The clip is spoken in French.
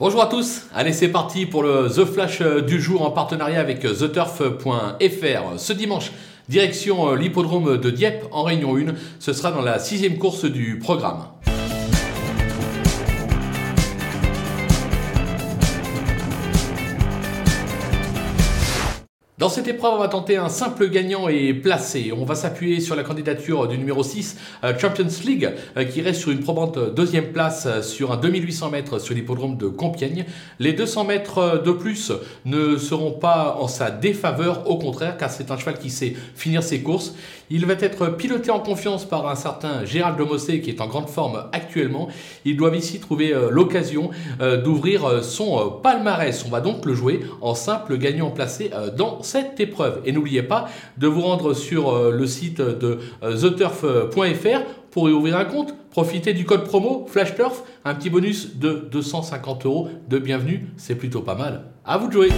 Bonjour à tous, allez c'est parti pour le The Flash du jour en partenariat avec TheTurf.fr. Ce dimanche, direction l'hippodrome de Dieppe en Réunion 1, ce sera dans la sixième course du programme. Dans cette épreuve, on va tenter un simple gagnant et placé. On va s'appuyer sur la candidature du numéro 6, euh, Champions League, euh, qui reste sur une probante deuxième place euh, sur un 2800 mètres sur l'hippodrome de Compiègne. Les 200 mètres de plus ne seront pas en sa défaveur, au contraire, car c'est un cheval qui sait finir ses courses. Il va être piloté en confiance par un certain Gérald Domossé, qui est en grande forme actuellement. Ils doivent ici trouver l'occasion d'ouvrir son palmarès. On va donc le jouer en simple gagnant placé dans cette épreuve. Et n'oubliez pas de vous rendre sur euh, le site de euh, theturf.fr pour y ouvrir un compte. Profitez du code promo FlashTurf, un petit bonus de 250 euros de bienvenue, c'est plutôt pas mal. À vous de jouer